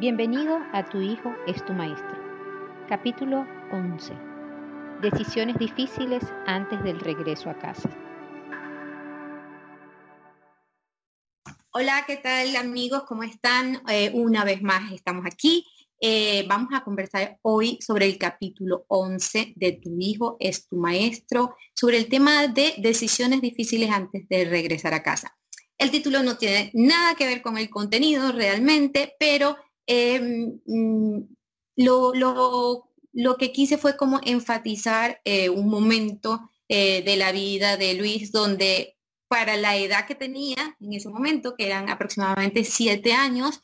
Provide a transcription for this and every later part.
Bienvenido a Tu Hijo es tu Maestro. Capítulo 11. Decisiones difíciles antes del regreso a casa. Hola, ¿qué tal amigos? ¿Cómo están? Eh, una vez más estamos aquí. Eh, vamos a conversar hoy sobre el capítulo 11 de Tu Hijo es tu Maestro, sobre el tema de decisiones difíciles antes de regresar a casa. El título no tiene nada que ver con el contenido realmente, pero Em, mm, lo, lo, que quise fue como enfatizar eh, un momento eh, de la vida de Luis donde para la edad que tenía en ese momento, que eran aproximadamente siete años,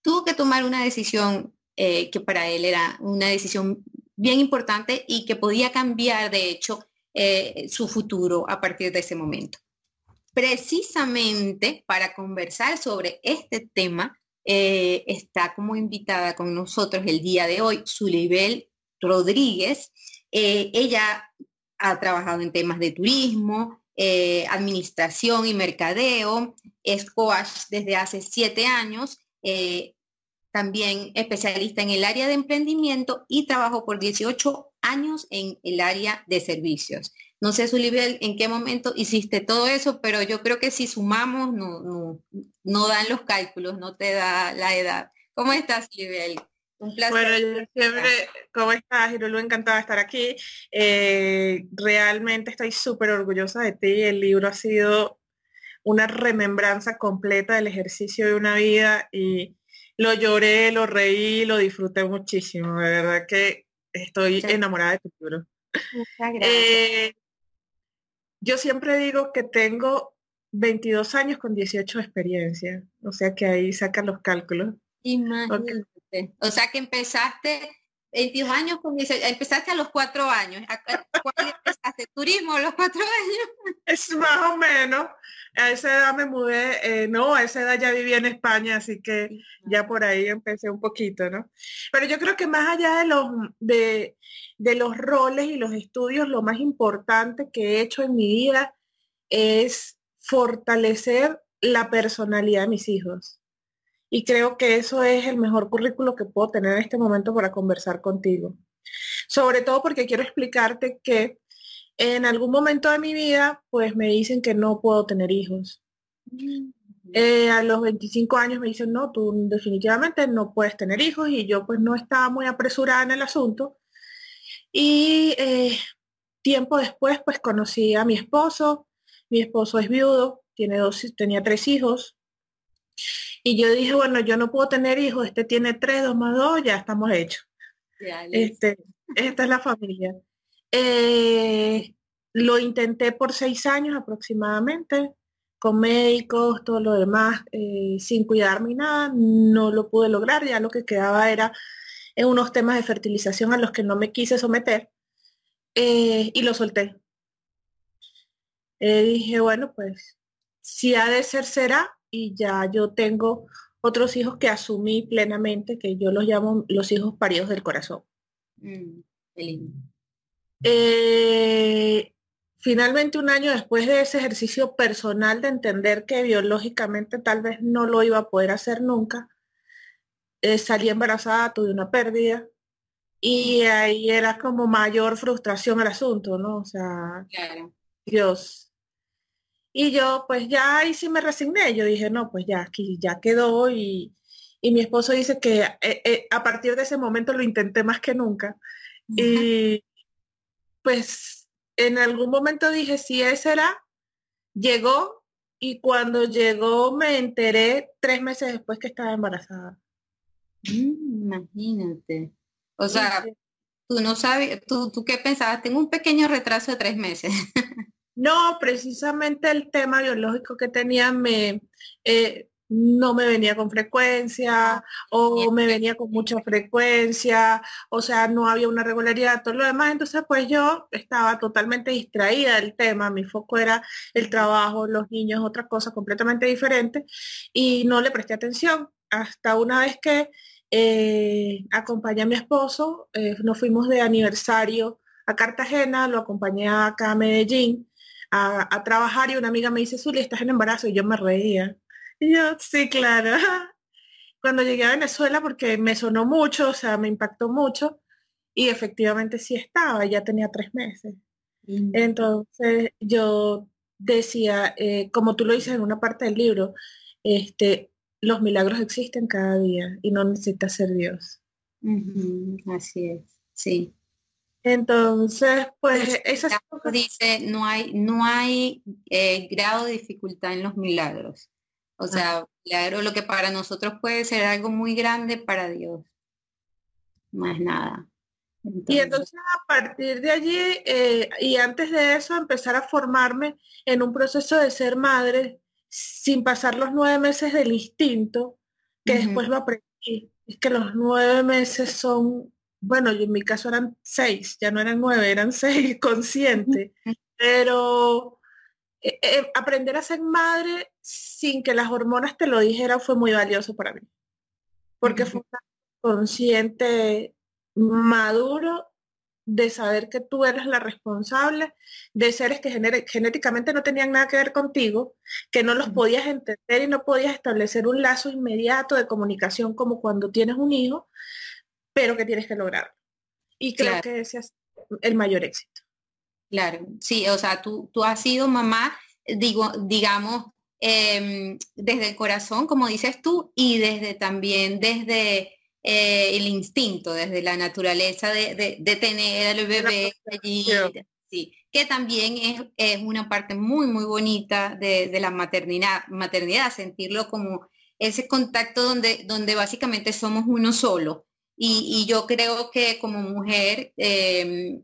tuvo que tomar una decisión eh, que para él era una decisión bien importante y que podía cambiar, de hecho, su futuro a partir de ese momento. Precisamente para conversar sobre este tema, eh, está como invitada con nosotros el día de hoy Zulibel Rodríguez. Eh, ella ha trabajado en temas de turismo, eh, administración y mercadeo, es coach desde hace siete años, también especialista en el área de emprendimiento y trabajó por 18 años en el área de servicios. No sé, Sulibel, en qué momento hiciste todo eso, pero yo creo que si sumamos no, no, dan los cálculos, no te da la edad. ¿Cómo estás, Sulibel? Un placer. Bueno, yo siempre, ¿cómo estás, Hirulu? Encantada de estar aquí. Eh, realmente estoy súper orgullosa de ti. El libro ha sido una remembranza completa del ejercicio de una vida y lo lloré, lo reí, lo disfruté muchísimo. De verdad que estoy enamorada de tu libro. Muchas gracias. Eh, yo siempre digo que tengo 22 años con 18 experiencias, o sea que ahí sacan los cálculos. Imagínate. O sea que empezaste 22 años con 18, empezaste a los 4 años. ¿Cuál empezaste? ¿Turismo a los 4 años? Es más o menos. A esa edad me mudé, eh, no, a esa edad ya vivía en España, así que ya por ahí empecé un poquito, ¿no? Pero yo creo que más allá de los, de, de los roles y los estudios, lo más importante que he hecho en mi vida es fortalecer la personalidad de mis hijos. Y creo que eso es el mejor currículo que puedo tener en este momento para conversar contigo. Sobre todo porque quiero explicarte que en algún momento de mi vida, pues me dicen que no puedo tener hijos. Mm. Eh, a los 25 años me dicen, no, tú definitivamente no puedes tener hijos y yo pues no estaba muy apresurada en el asunto. Y eh, tiempo después, pues conocí a mi esposo. Mi esposo es viudo, tiene dos, tenía tres hijos. Y yo dije, bueno, yo no puedo tener hijos, este tiene tres, dos más dos, ya estamos hechos. este, esta es la familia. Eh, lo intenté por seis años aproximadamente, con médicos, todo lo demás, eh, sin cuidarme nada, no lo pude lograr, ya lo que quedaba era en unos temas de fertilización a los que no me quise someter eh, y lo solté. Eh, dije, bueno, pues si ha de ser, será y ya yo tengo otros hijos que asumí plenamente, que yo los llamo los hijos paridos del corazón. Mm, eh, finalmente, un año después de ese ejercicio personal de entender que biológicamente tal vez no lo iba a poder hacer nunca, eh, salí embarazada, tuve una pérdida y ahí era como mayor frustración el asunto, ¿no? O sea, Dios. Y yo pues ya ahí sí me resigné, yo dije, no, pues ya aquí ya quedó y, mi esposo dice que eh, eh, a partir de ese momento lo intenté más que nunca. Y pues en algún momento dije, si ese era, llegó y cuando llegó me enteré tres meses después que estaba embarazada. Mm, imagínate. O sea, tú no sabes, tú, tú qué pensabas, tengo un pequeño retraso de tres meses. no, precisamente el tema biológico que tenía me, eh, no me venía con frecuencia o me venía con mucha frecuencia, o sea, no había una regularidad, todo lo demás. Entonces, pues yo estaba totalmente distraída del tema, mi foco era el trabajo, los niños, otra cosa completamente diferente y no le presté atención hasta una vez que eh, acompañé a mi esposo, eh, nos fuimos de aniversario a Cartagena, lo acompañé acá a Medellín a, trabajar y una amiga me dice, Zuli, estás en embarazo y yo me reía. Y yo, sí, claro. cuando llegué a Venezuela porque me sonó mucho, o sea, me impactó mucho y efectivamente sí estaba, ya tenía tres meses. Mm. Entonces yo decía, eh, como tú lo dices en una parte del libro, este, los milagros existen cada día y no necesita ser Dios. Así es, sí. Entonces, pues esa dice, no hay, no hay eh, grado de dificultad en los milagros. O sea, milagro lo que para nosotros puede ser algo muy grande para Dios. Más nada. y entonces a partir de allí eh, y antes de eso empezar a formarme en un proceso de ser madre sin pasar los nueve meses del instinto, que después lo aprendí. Es que los nueve meses son bueno, en mi caso eran seis, ya no eran nueve, eran seis conscientes, pero eh, eh, aprender a ser madre sin que las hormonas te lo dijeran fue muy valioso para mí, porque fue consciente maduro de saber que tú eres la responsable de seres que genéticamente no tenían nada que ver contigo, que no los podías entender y no podías establecer un lazo inmediato de comunicación como cuando tienes un hijo, pero que tienes que lograr. Y creo que ese es el mayor éxito. Claro, sí, o sea, tú, tú has sido mamá, digo, digamos, em, desde el corazón, como dices tú, y desde también desde eh, el instinto, desde la naturaleza de, tener al bebé allí. Sí, que también es, es, una parte muy, muy bonita de, de, la maternidad, maternidad, sentirlo como ese contacto donde, donde básicamente somos uno solo y, yo creo que como mujer, em,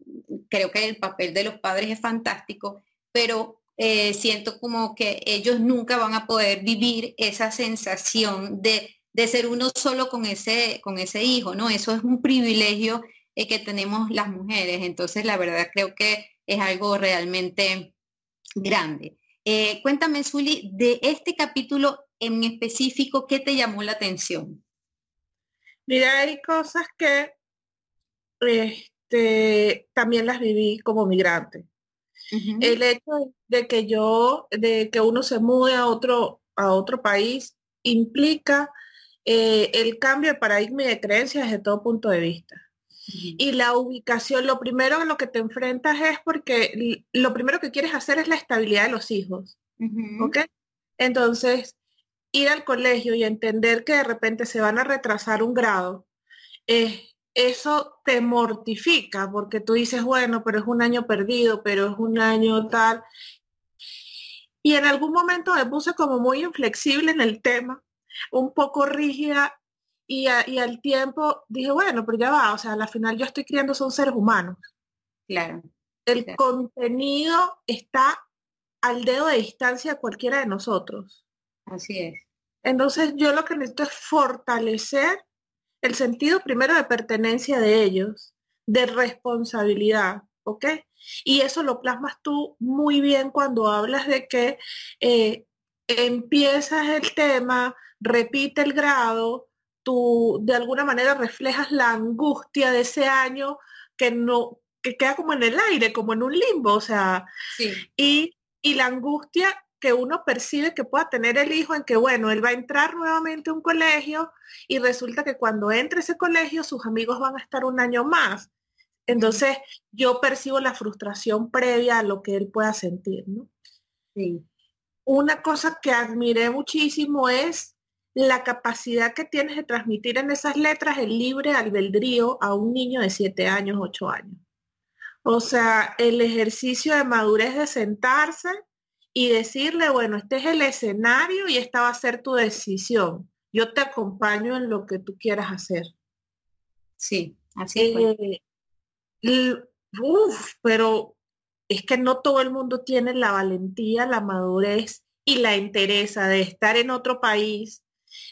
creo que el papel de los padres es fantástico, pero eh, siento como que ellos nunca van a poder vivir esa sensación de, ser uno solo con ese, con ese hijo, ¿no? Eso es un privilegio eh, que tenemos las mujeres. Entonces, la verdad creo que es algo realmente grande. Eh, cuéntame, Zuli, de este capítulo en específico, ¿qué te llamó la atención? Mira, hay cosas que este, también las viví como migrante. El hecho de que yo, de que uno se mude a otro, a otro país, implica eh, el cambio de paradigma y de creencias desde todo punto de vista. Y la ubicación, lo primero a lo que te enfrentas es porque lo primero que quieres hacer es la estabilidad de los hijos. ¿Ok? Entonces, ir al colegio y entender que de repente se van a retrasar un grado, eh, eso te mortifica porque tú dices, bueno, pero es un año perdido, pero es un año tal. Y en algún momento me puse como muy inflexible en el tema, un poco rígida y, al tiempo dije, bueno, pero ya va, o sea, al final yo estoy criando son seres humanos. Claro. El contenido está al dedo de distancia a cualquiera de nosotros. Así es. Entonces yo lo que necesito es fortalecer el sentido primero de pertenencia de ellos, de responsabilidad, ¿ok? Y eso lo plasmas tú muy bien cuando hablas de que eh, empiezas el tema, repite el grado, tú de alguna manera reflejas la angustia de ese año que no, que queda como en el aire, como en un limbo, o sea, y, y la angustia que uno percibe que pueda tener el hijo en que, bueno, él va a entrar nuevamente a un colegio y resulta que cuando entre ese colegio sus amigos van a estar un año más. Entonces yo percibo la frustración previa a lo que él pueda sentir, ¿no? Sí. Una cosa que admiré muchísimo es la capacidad que tienes de transmitir en esas letras el libre albedrío a un niño de siete años, ocho años. O sea, el ejercicio de madurez de sentarse y decirle, bueno, este es el escenario y esta va a ser tu decisión. Yo te acompaño en lo que tú quieras hacer. Sí, así es. uf, pero es que no todo el mundo tiene la valentía, la madurez y la interesa de estar en otro país,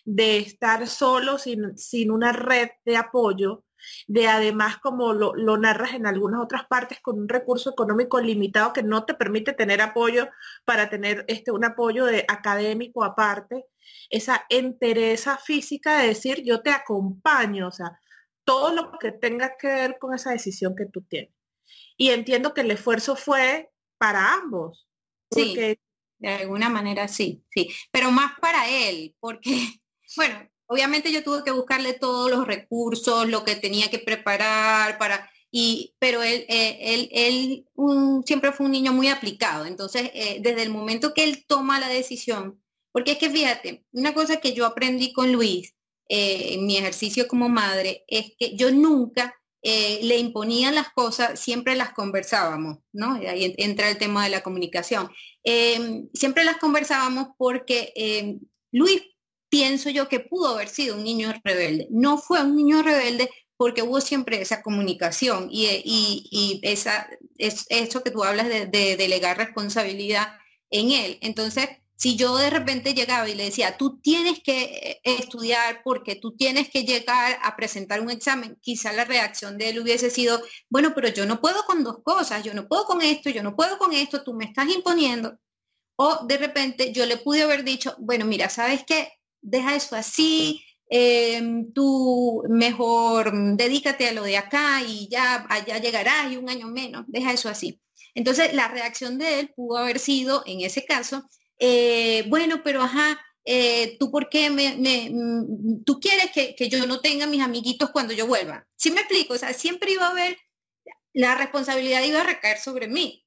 de estar solo sin, sin una red de apoyo de además como lo, narras en algunas otras partes con un recurso económico limitado que no te permite tener apoyo para tener este, un apoyo de académico aparte, esa entereza física de decir yo te acompaño, o sea, todo lo que tenga que ver con esa decisión que tú tienes. Y entiendo que el esfuerzo fue para ambos. Sí, de alguna manera sí, sí, pero más para él, porque, bueno, obviamente yo tuve que buscarle todos los recursos, lo que tenía que preparar para, y, pero él, eh, él, siempre fue un niño muy aplicado. Entonces, eh, desde el momento que él toma la decisión, porque es que fíjate, una cosa que yo aprendí con Luis eh, en mi ejercicio como madre es que yo nunca le imponía las cosas, siempre las conversábamos, ¿no? Ahí entra el tema de la comunicación. Em, siempre las conversábamos porque Luis pienso yo que pudo haber sido un niño rebelde. No fue un niño rebelde porque hubo siempre esa comunicación y, y, esa, es, eso que tú hablas de, delegar responsabilidad en él. Entonces, si yo de repente llegaba y le decía, tú tienes que estudiar porque tú tienes que llegar a presentar un examen, quizá la reacción de él hubiese sido, bueno, pero yo no puedo con dos cosas, yo no puedo con esto, yo no puedo con esto, tú me estás imponiendo. O de repente yo le pude haber dicho, bueno, mira, ¿sabes qué? Deja eso así, Em, tú mejor dedícate a lo de acá y ya allá llegarás y un año menos, deja eso así. Entonces la reacción de él pudo haber sido, en ese caso, eh, bueno, pero ajá, eh, tú por qué me, mm, tú quieres que, que, yo no tenga mis amiguitos cuando yo vuelva. ¿Sí me explico? O sea, siempre iba a haber, la responsabilidad iba a recaer sobre mí.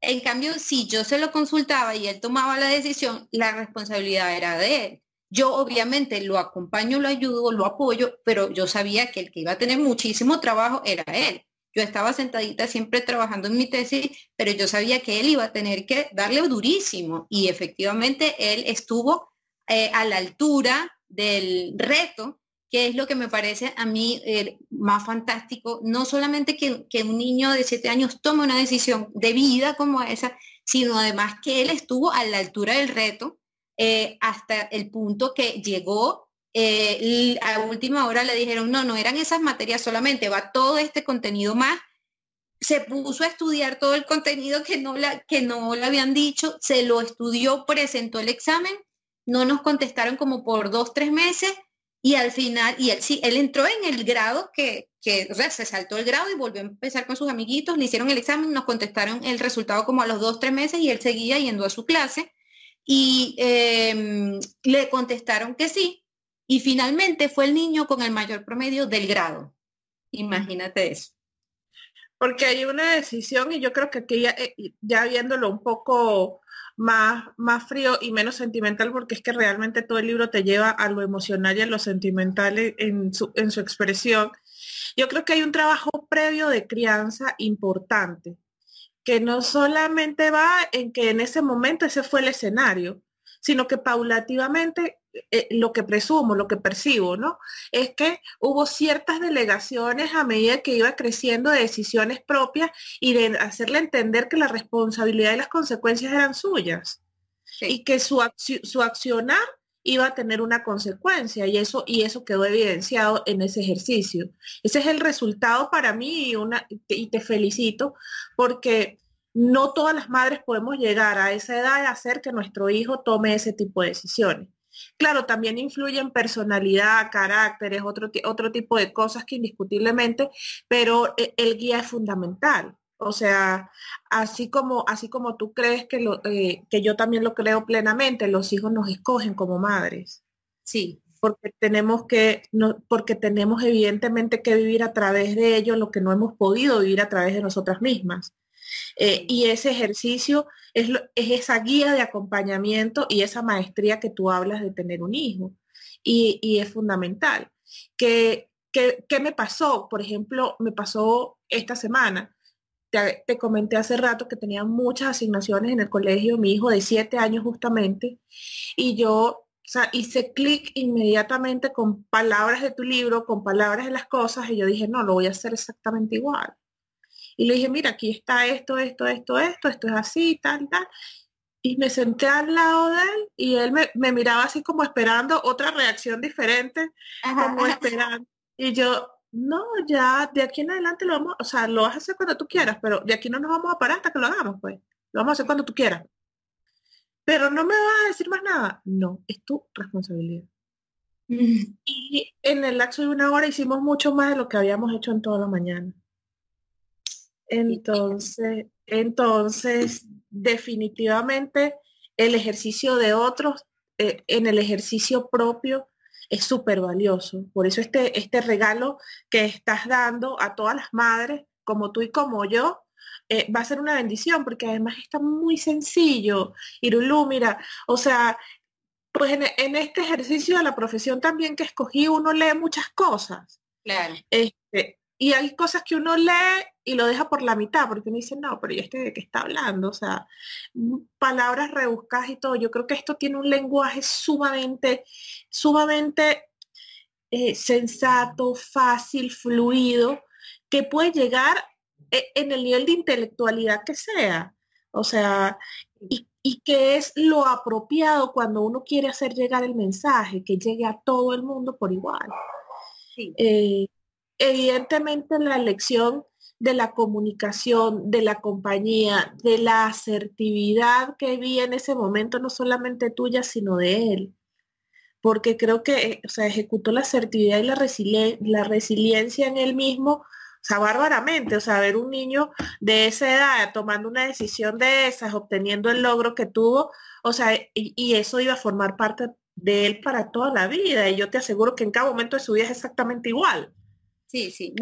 En cambio, si yo se lo consultaba y él tomaba la decisión, la responsabilidad era de él. Yo obviamente lo acompaño, lo ayudo, lo apoyo, pero yo sabía que el que iba a tener muchísimo trabajo era él. Yo estaba sentadita siempre trabajando en mi tesis, pero yo sabía que él iba a tener que darle durísimo y efectivamente él estuvo eh, a la altura del reto, que es lo que me parece a mí eh, más fantástico, no solamente que, que un niño de siete años tome una decisión de vida como esa, sino además que él estuvo a la altura del reto eh, hasta el punto que llegó eh, a última hora le dijeron, no, no eran esas materias solamente, va todo este contenido más. Se puso a estudiar todo el contenido que no, la, que no le habían dicho, se lo estudió, presentó el examen, no nos contestaron como por dos, tres meses y al final, y él sí, él entró en el grado que, que, se saltó el grado y volvió a empezar con sus amiguitos, le hicieron el examen, nos contestaron el resultado como a los dos, tres meses y él seguía yendo a su clase y em, le contestaron que sí. Y finalmente fue el niño con el mayor promedio del grado. Imagínate eso. Porque hay una decisión y yo creo que aquí ya, eh, ya viéndolo un poco más, más frío y menos sentimental, porque es que realmente todo el libro te lleva a lo emocional y a lo sentimental en su, en su expresión. Yo creo que hay un trabajo previo de crianza importante que no solamente va en que en ese momento ese fue el escenario, sino que paulativamente eh, lo que presumo, lo que percibo, ¿no? Es que hubo ciertas delegaciones a medida que iba creciendo de decisiones propias y de hacerle entender que la responsabilidad y las consecuencias eran suyas. Y que su, su accionar iba a tener una consecuencia y eso, y eso quedó evidenciado en ese ejercicio. Ese es el resultado para mí y, una, y te felicito porque no todas las madres podemos llegar a esa edad de hacer que nuestro hijo tome ese tipo de decisiones. Claro, también influyen personalidad, caracteres, otro, otro tipo de cosas que indiscutiblemente, pero eh, el guía es fundamental. O sea, así como, así como tú crees que, lo, eh, que yo también lo creo plenamente, los hijos nos escogen como madres. Sí. Porque tenemos que, no, porque tenemos evidentemente que vivir a través de ellos lo que no hemos podido vivir a través de nosotras mismas. Eh, y ese ejercicio es, es, esa guía de acompañamiento y esa maestría que tú hablas de tener un hijo. Y, y es fundamental. ¿Qué, qué, qué me pasó? Por ejemplo, me pasó esta semana te, comenté hace rato que tenía muchas asignaciones en el colegio, mi hijo de siete años justamente, y yo hice clic inmediatamente con palabras de tu libro, con palabras de las cosas, y yo dije, no, lo voy a hacer exactamente igual. Y le dije, mira, aquí está esto, esto, esto, esto, esto es así, tal, tal. Y me senté al lado de él y él me, me miraba así como esperando otra reacción diferente, como esperando. Y yo, no, ya de aquí en adelante lo vamos, o sea, lo vas a hacer cuando tú quieras, pero de aquí no nos vamos a parar hasta que lo hagamos, pues. Lo vamos a hacer cuando tú quieras. Pero no me vas a decir más nada. No, es tu responsabilidad. Y en el lapso de una hora hicimos mucho más de lo que habíamos hecho en toda la mañana. Entonces, entonces, definitivamente el ejercicio de otros, eh, en el ejercicio propio, es súper valioso. Por eso este, este regalo que estás dando a todas las madres, como tú y como yo, eh, va a ser una bendición, porque además está muy sencillo. Irulú, mira, o sea, pues en, este ejercicio de la profesión también que escogí, uno lee muchas cosas. Claro. Este, y hay cosas que uno lee y lo deja por la mitad, porque uno dice, no, pero ¿y este de qué está hablando? O sea, palabras rebuscadas y todo. Yo creo que esto tiene un lenguaje sumamente, sumamente eh, sensato, fácil, fluido, que puede llegar eh, en el nivel de intelectualidad que sea. O sea, y, que es lo apropiado cuando uno quiere hacer llegar el mensaje, que llegue a todo el mundo por igual. Eh, evidentemente la elección de la comunicación, de la compañía, de la asertividad que vi en ese momento, no solamente tuya, sino de él. Porque creo que, o sea, ejecutó la asertividad y la, la resiliencia en él mismo, o sea, bárbaramente, o sea, ver un niño de esa edad tomando una decisión de esas, obteniendo el logro que tuvo, o sea, y, y eso iba a formar parte de él para toda la vida. Y yo te aseguro que en cada momento de su vida es exactamente igual. Sí, sí.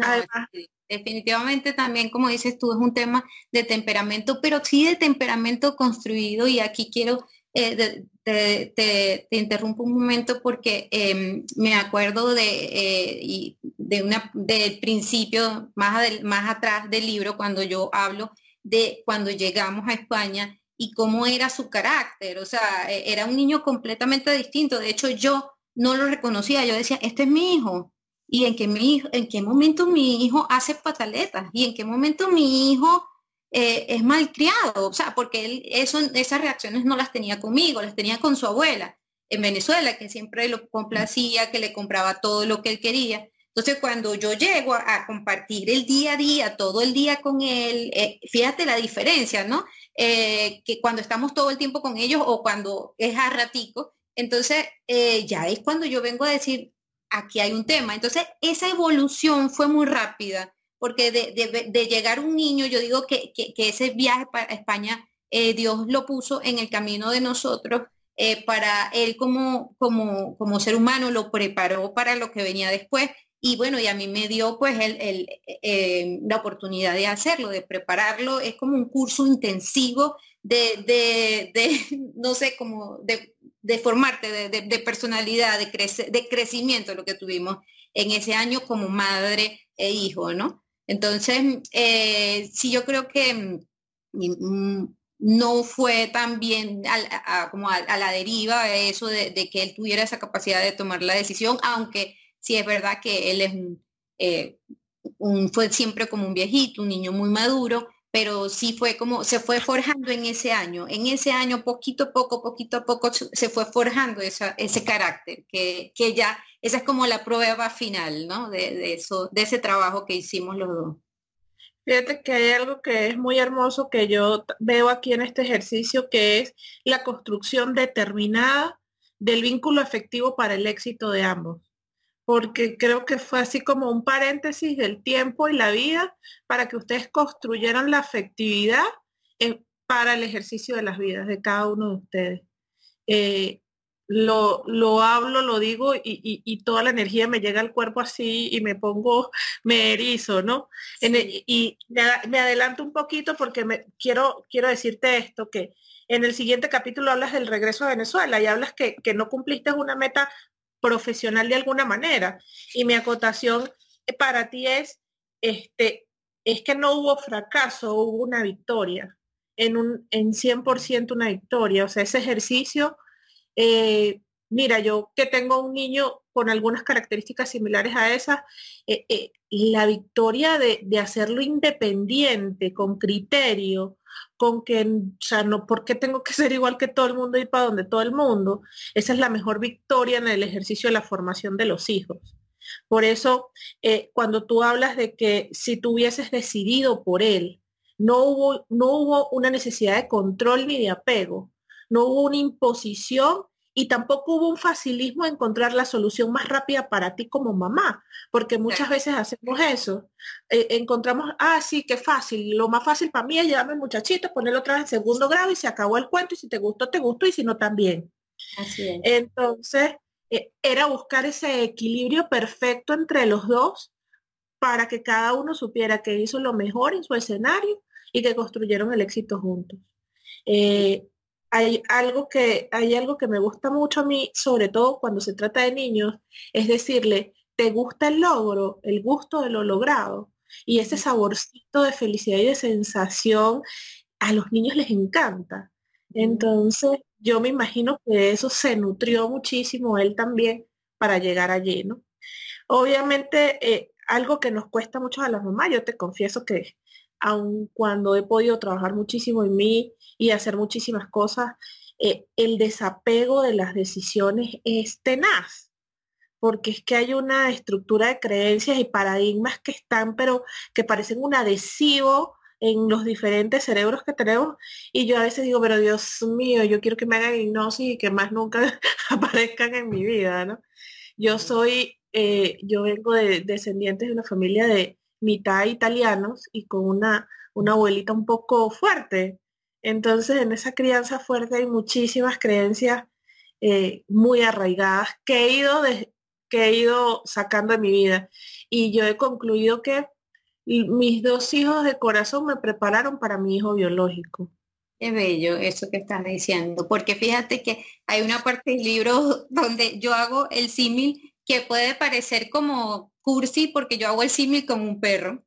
Definitivamente también, como dices tú, es un tema de temperamento, pero sí de temperamento construido. Y aquí quiero, eh, te, interrumpo un momento porque em, me acuerdo de, eh, de una, del principio, más, más atrás del libro, cuando yo hablo de cuando llegamos a España y cómo era su carácter. O sea, e, era un niño completamente distinto. De hecho, yo no lo reconocía. Yo decía, este es mi hijo y en qué, mi en qué momento mi hijo hace pataletas y en qué momento mi hijo eh, es malcriado, o sea, porque él eso, esas reacciones no las tenía conmigo, las tenía con su abuela en Venezuela, que siempre lo complacía, que le compraba todo lo que él quería. Entonces, cuando yo llego a, compartir el día a día, todo el día con él, eh, fíjate la diferencia, ¿no? Eh, que cuando estamos todo el tiempo con ellos o cuando es a ratico, entonces ya es cuando yo vengo a decir, aquí hay un tema. Entonces, esa evolución fue muy rápida, porque de, llegar un niño, yo digo que, ese viaje para España, eh, Dios lo puso en el camino de nosotros. Eh, para él como, como, como ser humano lo preparó para lo que venía después y bueno, y a mí me dio pues el, eh, la oportunidad de hacerlo, de prepararlo. Es como un curso intensivo de, de no sé, como de de formarte, de, personalidad, de, de crecimiento, lo que tuvimos en ese año como madre e hijo, ¿no? Entonces, eh, sí, yo creo que mm, mm, no fue tan bien a, como a, la deriva eso de, que él tuviera esa capacidad de tomar la decisión, aunque sí es verdad que él es eh, un, fue siempre como un viejito, un niño muy maduro, pero sí fue como, se fue forjando en ese año. En ese año, poquito a poco, poquito a poco, se fue forjando ese carácter, que, que, ya, esa es como la prueba final, ¿no? De, eso, de ese trabajo que hicimos los dos. Fíjate que hay algo que es muy hermoso que yo veo aquí en este ejercicio, que es la construcción determinada del vínculo efectivo para el éxito de ambos porque creo que fue así como un paréntesis del tiempo y la vida para que ustedes construyeran la afectividad para el ejercicio de las vidas de cada uno de ustedes. Eh, lo, lo, hablo, lo digo y, toda la energía me llega al cuerpo así y me pongo, me erizo, ¿no? y me, adelanto un poquito porque me, quiero, quiero decirte esto, que en el siguiente capítulo hablas del regreso a Venezuela y hablas que, que no cumpliste una meta profesional de alguna manera. Y mi acotación para ti es, este, es que no hubo fracaso, hubo una victoria, en, un, en 100% una victoria. O sea, ese ejercicio, eh, mira, yo que tengo un niño con algunas características similares a esas, eh, eh, la victoria de, de, hacerlo independiente, con criterio, con que, o sea, no, porque tengo que ser igual que todo el mundo y para donde todo el mundo? Esa es la mejor victoria en el ejercicio de la formación de los hijos. Por eso, eh, cuando tú hablas de que si tú hubieses decidido por él, no hubo, no hubo una necesidad de control ni de apego, no hubo una imposición y tampoco hubo un facilismo de encontrar la solución más rápida para ti como mamá, porque muchas veces hacemos eso. Eh, encontramos, ah, sí, qué fácil, lo más fácil para mí es llevarme el muchachito, ponerlo otra vez en segundo grado y se acabó el cuento y si te gustó, te gustó y si no, también. Así es. Entonces, eh, era buscar ese equilibrio perfecto entre los dos para que cada uno supiera que hizo lo mejor en su escenario y que construyeron el éxito juntos. Eh, hay algo que hay algo que me gusta mucho a mí, sobre todo cuando se trata de niños, es decirle, ¿te gusta el logro, el gusto de lo logrado? Y ese saborcito de felicidad y de sensación a los niños les encanta. Entonces, yo me imagino que eso se nutrió muchísimo él también para llegar allí, ¿no? Obviamente, eh, algo que nos cuesta mucho a las mamás, yo te confieso que aun cuando he podido trabajar muchísimo en mí y hacer muchísimas cosas, eh, el desapego de las decisiones es tenaz, porque es que hay una estructura de creencias y paradigmas que están, pero que parecen un adhesivo en los diferentes cerebros que tenemos y yo a veces digo, pero Dios mío, yo quiero que me hagan hipnosis y que más nunca aparezcan en mi vida, ¿no? Yo soy, eh, yo vengo de descendientes de una familia de mitad italianos y con una, una abuelita un poco fuerte. Entonces en esa crianza fuerte hay muchísimas creencias eh, muy arraigadas que he, ido que he ido sacando de mi vida. Y yo he concluido que mis dos hijos de corazón me prepararon para mi hijo biológico. Qué bello eso que estás diciendo, porque fíjate que hay una parte del libro donde yo hago el símil que puede parecer como cursi porque yo hago el símil como un perro,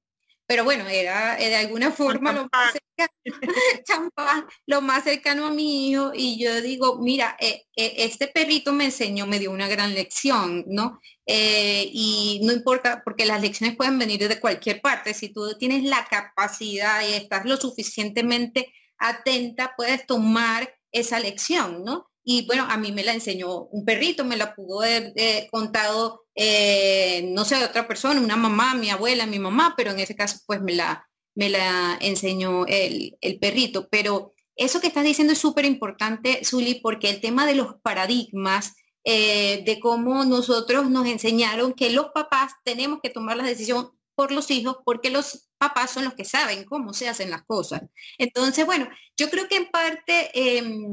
pero bueno, era de alguna forma lo más, cercano, lo más cercano a mi hijo y yo digo, mira, eh, eh, este perrito me enseñó, me dio una gran lección, ¿no? Eh, y no importa, porque las lecciones pueden venir de cualquier parte, si tú tienes la capacidad y estás lo suficientemente atenta, puedes tomar esa lección, ¿no? Y bueno, a mí me la enseñó un perrito, me la pudo haber contado, eh, no sé, otra persona, una mamá, mi abuela, mi mamá, pero en ese caso pues me la, me la enseñó el, perrito. Pero eso que estás diciendo es súper importante, Zuli, porque el tema de los paradigmas, eh, de cómo nosotros nos enseñaron que los papás tenemos que tomar la decisión por los hijos porque los papás son los que saben cómo se hacen las cosas. Entonces, bueno, yo creo que en parte em,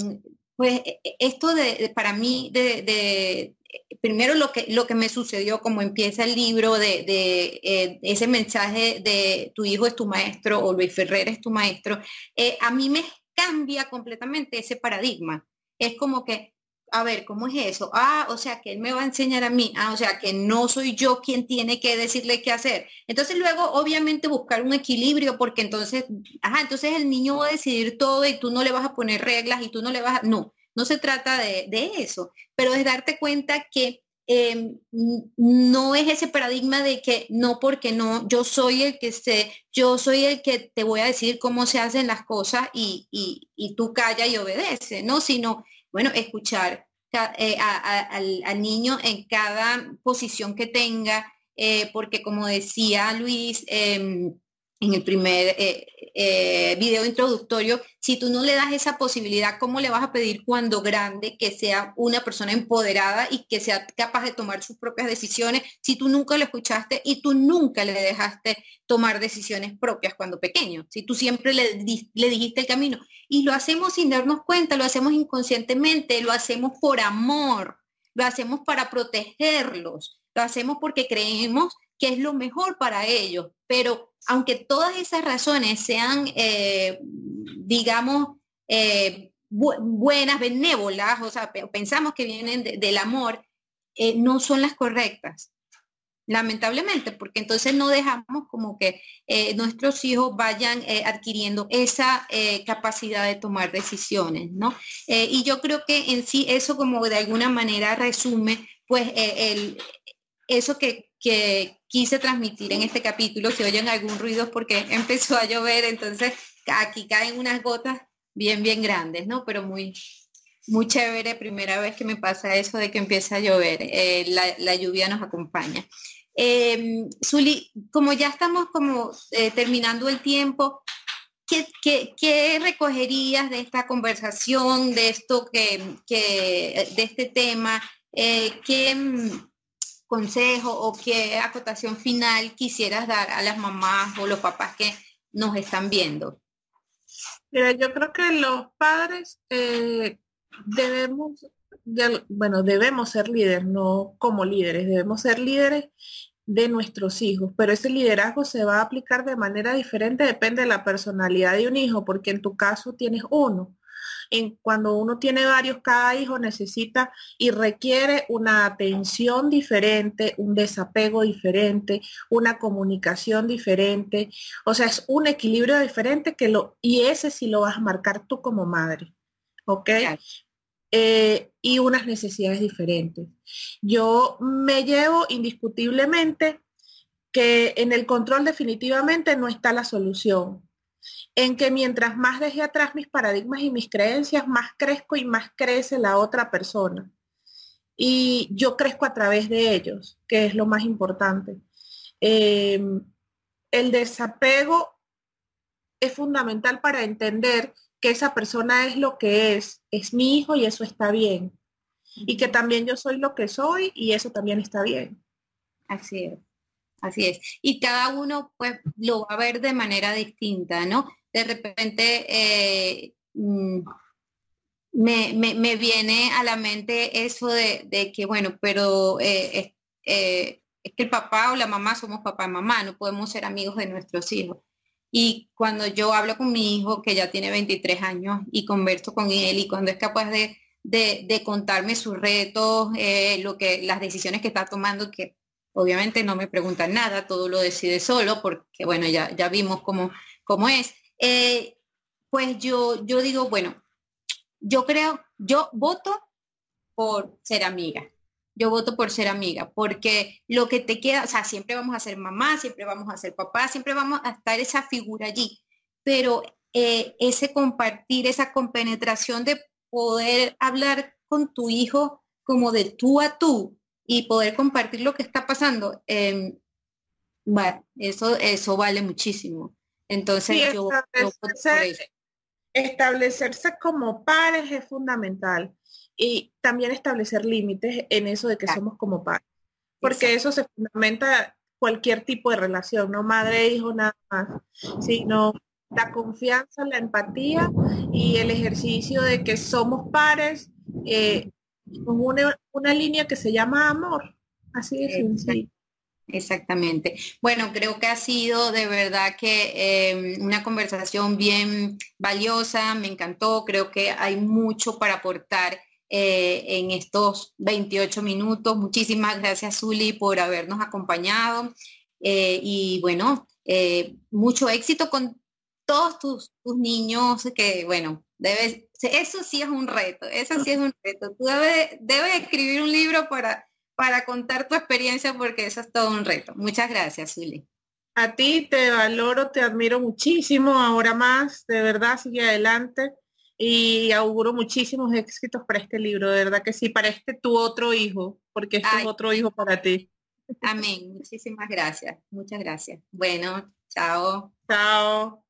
pues e, e, esto de, para mí, de, primero lo que, lo que me sucedió, como empieza el libro, de, eh, ese mensaje de tu hijo es tu maestro o Luis Ferrer es tu maestro, eh, a mí me cambia completamente ese paradigma. Es como que, a ver, ¿cómo es eso? Ah, o sea, que él me va a enseñar a mí. Ah, o sea, que no soy yo quien tiene que decirle qué hacer. Entonces luego, obviamente, buscar un equilibrio, porque entonces, ajá, entonces el niño va a decidir todo y tú no le vas a poner reglas y tú no le vas a... No, no se trata de, eso, pero es darte cuenta que em, no es ese paradigma de que no porque no, yo soy el que sé, yo soy el que te voy a decir cómo se hacen las cosas y, y tú calla y obedece, ¿no? Sino bueno, escuchar eh, al, niño en cada posición que tenga, eh, porque como decía Luis em, en el primer eh, eh, video introductorio, si tú no le das esa posibilidad, ¿cómo le vas a pedir cuando grande que sea una persona empoderada y que sea capaz de tomar sus propias decisiones si tú nunca lo escuchaste y tú nunca le dejaste tomar decisiones propias cuando pequeño? Si tú siempre le, le dijiste el camino. Y lo hacemos sin darnos cuenta, lo hacemos inconscientemente, lo hacemos por amor, lo hacemos para protegerlos, lo hacemos porque creemos que es lo mejor para ellos. Pero aunque todas esas razones sean, eh, digamos, eh, buenas, benévolas, o sea, pensamos que vienen del amor, eh, no son las correctas lamentablemente, porque entonces no dejamos como que nuestros hijos vayan adquiriendo esa capacidad de tomar decisiones, ¿no? y yo creo que en sí eso como de alguna manera resume pues el, eso que, que quise transmitir en este capítulo, si oyen algún ruido porque empezó a llover, entonces aquí caen unas gotas bien, bien grandes, ¿no? Pero muy, muy chévere, primera vez que me pasa eso de que empieza a llover, eh, la, lluvia nos acompaña. Eh, Zuli, como ya estamos como eh, terminando el tiempo, ¿qué, qué, recogerías de esta conversación, de esto que, que de este tema? ¿qué, consejo o qué acotación final quisieras dar a las mamás o los papás que nos están viendo? Mira, yo creo que los padres eh, debemos bueno, debemos ser líderes, no como líderes, debemos ser líderes de nuestros hijos, pero ese liderazgo se va a aplicar de manera diferente, depende de la personalidad de un hijo, porque en tu caso tienes uno. En, cuando uno tiene varios, cada hijo necesita y requiere una atención diferente, un desapego diferente, una comunicación diferente. O sea, es un equilibrio diferente que lo, y ese sí lo vas a marcar tú como madre. ¿Ok? Eh, y unas necesidades diferentes. Yo me llevo indiscutiblemente que en el control definitivamente no está la solución. En que mientras más deje atrás mis paradigmas y mis creencias, más crezco y más crece la otra persona. Y yo crezco a través de ellos, que es lo más importante. Em, el desapego es fundamental para entender que esa persona es lo que es, es mi hijo y eso está bien. Y que también yo soy lo que soy y eso también está bien. Así es, así es. Y cada uno pues lo va a ver de manera distinta, ¿no? De repente eh, mm, me, viene a la mente eso de, que, bueno, pero eh, eh, es que el papá o la mamá somos papá y mamá, no podemos ser amigos de nuestros hijos. Y cuando yo hablo con mi hijo, que ya tiene 23 años, y converso con él, y cuando es capaz de, contarme sus retos, lo que, las decisiones que está tomando, que obviamente no me preguntan nada, todo lo decide solo, porque bueno, ya, ya vimos cómo, cómo es. Eh, pues yo, yo digo, bueno, yo creo, yo voto por ser amiga yo voto por ser amiga, porque lo que te queda, o sea, siempre vamos a ser mamá, siempre vamos a ser papá, siempre vamos a estar esa figura allí, pero eh, ese compartir, esa compenetración de poder hablar con tu hijo como de tú a tú y poder compartir lo que está pasando, eh, bueno, eso, eso vale muchísimo. Entonces, yo, establecerse como pares es fundamental y también establecer límites en eso de que somos como padres, porque eso se fundamenta cualquier tipo de relación, no madre hijo nada más, sino la confianza, la empatía y el ejercicio de que somos pares eh, con una, línea que se llama amor, así de sencillo. Exactamente. Bueno, creo que ha sido de verdad que em, una conversación bien valiosa, me encantó, creo que hay mucho para aportar eh, en estos 28 minutos. Muchísimas gracias, Zuli, por habernos acompañado. Eh, y bueno, eh, mucho éxito con todos tus, niños, que bueno, debes, eso sí es un reto, eso sí es un reto. Tú debes, debes escribir un libro para, para contar tu experiencia porque eso es todo un reto. Muchas gracias, Zuli. A ti te valoro, te admiro muchísimo, ahora más, de verdad, sigue adelante y auguro muchísimos éxitos para este libro, de verdad que sí, para este tu otro hijo, porque este es otro hijo para ti. Amén, muchísimas gracias, muchas gracias. Bueno, chao. Chao.